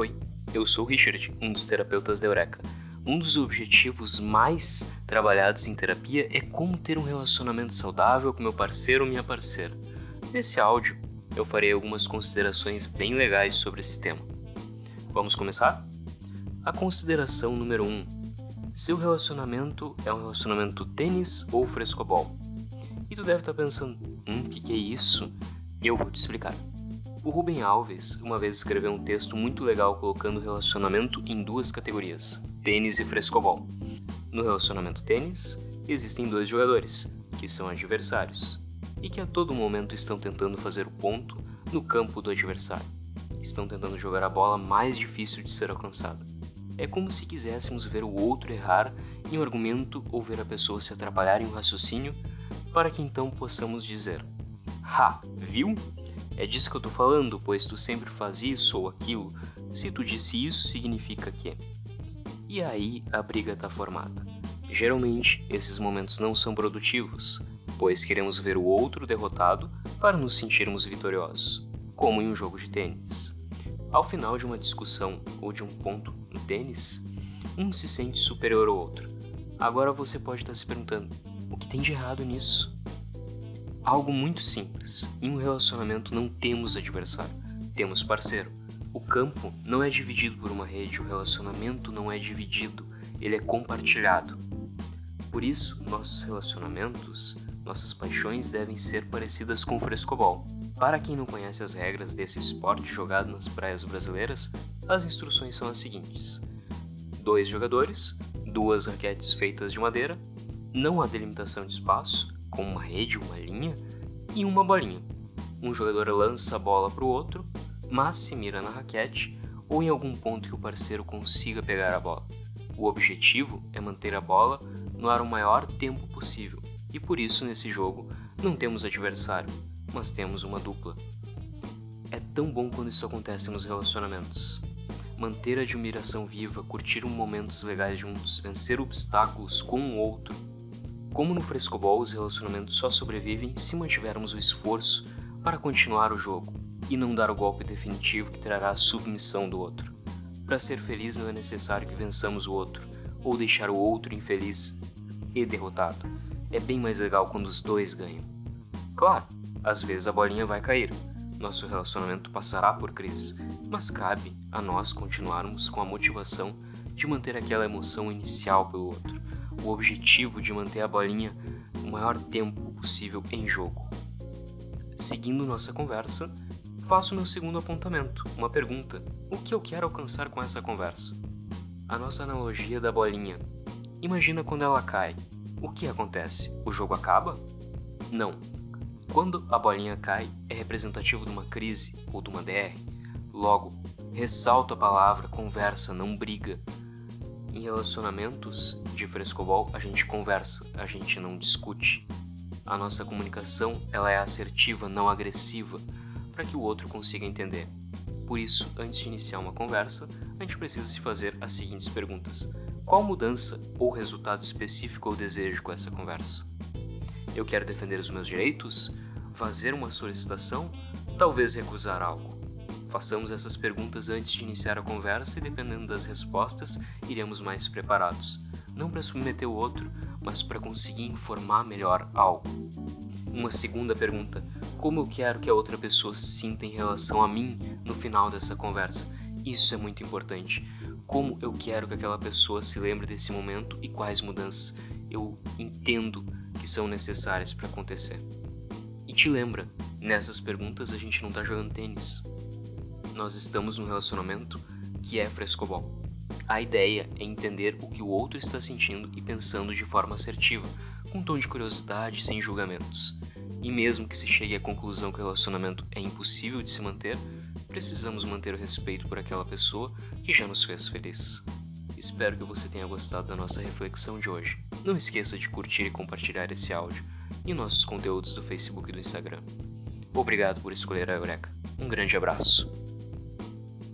Oi, eu sou o Richard, um dos terapeutas da Eureka. Um dos objetivos mais trabalhados em terapia é como ter um relacionamento saudável com meu parceiro ou minha parceira. Nesse áudio, eu farei algumas considerações bem legais sobre esse tema. Vamos começar? A consideração número 1. Um, seu relacionamento é um relacionamento tênis ou frescobol? E tu deve estar pensando, hum, o que, que é isso? Eu vou te explicar. O Ruben Alves uma vez escreveu um texto muito legal colocando o relacionamento em duas categorias: tênis e frescobol. No relacionamento tênis, existem dois jogadores, que são adversários, e que a todo momento estão tentando fazer o ponto no campo do adversário. Estão tentando jogar a bola mais difícil de ser alcançada. É como se quiséssemos ver o outro errar em um argumento ou ver a pessoa se atrapalhar em um raciocínio, para que então possamos dizer: Ha, viu? É disso que eu tô falando, pois tu sempre faz isso ou aquilo. Se tu disse isso, significa que. E aí a briga tá formada. Geralmente, esses momentos não são produtivos, pois queremos ver o outro derrotado para nos sentirmos vitoriosos, como em um jogo de tênis. Ao final de uma discussão ou de um ponto no tênis, um se sente superior ao outro. Agora você pode estar se perguntando: o que tem de errado nisso? Algo muito simples. Em um relacionamento não temos adversário, temos parceiro. O campo não é dividido por uma rede, o relacionamento não é dividido, ele é compartilhado. Por isso, nossos relacionamentos, nossas paixões devem ser parecidas com o frescobol. Para quem não conhece as regras desse esporte jogado nas praias brasileiras, as instruções são as seguintes: dois jogadores, duas raquetes feitas de madeira, não há delimitação de espaço, com uma rede, uma linha e uma bolinha. Um jogador lança a bola para o outro, mas se mira na raquete ou em algum ponto que o parceiro consiga pegar a bola. O objetivo é manter a bola no ar o maior tempo possível, e por isso nesse jogo não temos adversário, mas temos uma dupla. É tão bom quando isso acontece nos relacionamentos. Manter a admiração viva, curtir momentos legais juntos, vencer obstáculos com o outro como no frescobol, os relacionamentos só sobrevivem se mantivermos o esforço para continuar o jogo e não dar o golpe definitivo que trará a submissão do outro. Para ser feliz não é necessário que vençamos o outro ou deixar o outro infeliz e derrotado. É bem mais legal quando os dois ganham. Claro, às vezes a bolinha vai cair, nosso relacionamento passará por crise, mas cabe a nós continuarmos com a motivação de manter aquela emoção inicial pelo outro o objetivo de manter a bolinha o maior tempo possível em jogo. Seguindo nossa conversa, faço meu segundo apontamento, uma pergunta: o que eu quero alcançar com essa conversa? A nossa analogia da bolinha. Imagina quando ela cai. O que acontece? O jogo acaba? Não. Quando a bolinha cai, é representativo de uma crise ou de uma DR. Logo, ressalto a palavra conversa, não briga, em relacionamentos de frescobol, a gente conversa, a gente não discute. A nossa comunicação ela é assertiva, não agressiva, para que o outro consiga entender. Por isso, antes de iniciar uma conversa, a gente precisa se fazer as seguintes perguntas: Qual mudança ou resultado específico eu desejo com essa conversa? Eu quero defender os meus direitos? Fazer uma solicitação? Talvez recusar algo? Façamos essas perguntas antes de iniciar a conversa e, dependendo das respostas, iremos mais preparados. Não para submeter o outro, mas para conseguir informar melhor algo. Uma segunda pergunta: como eu quero que a outra pessoa se sinta em relação a mim no final dessa conversa? Isso é muito importante. Como eu quero que aquela pessoa se lembre desse momento e quais mudanças eu entendo que são necessárias para acontecer. E te lembra, nessas perguntas a gente não está jogando tênis, nós estamos num relacionamento que é frescobol. A ideia é entender o que o outro está sentindo e pensando de forma assertiva, com tom de curiosidade sem julgamentos. E mesmo que se chegue à conclusão que o relacionamento é impossível de se manter, precisamos manter o respeito por aquela pessoa que já nos fez feliz. Espero que você tenha gostado da nossa reflexão de hoje. Não esqueça de curtir e compartilhar esse áudio e nossos conteúdos do Facebook e do Instagram. Obrigado por escolher a Eureka. Um grande abraço.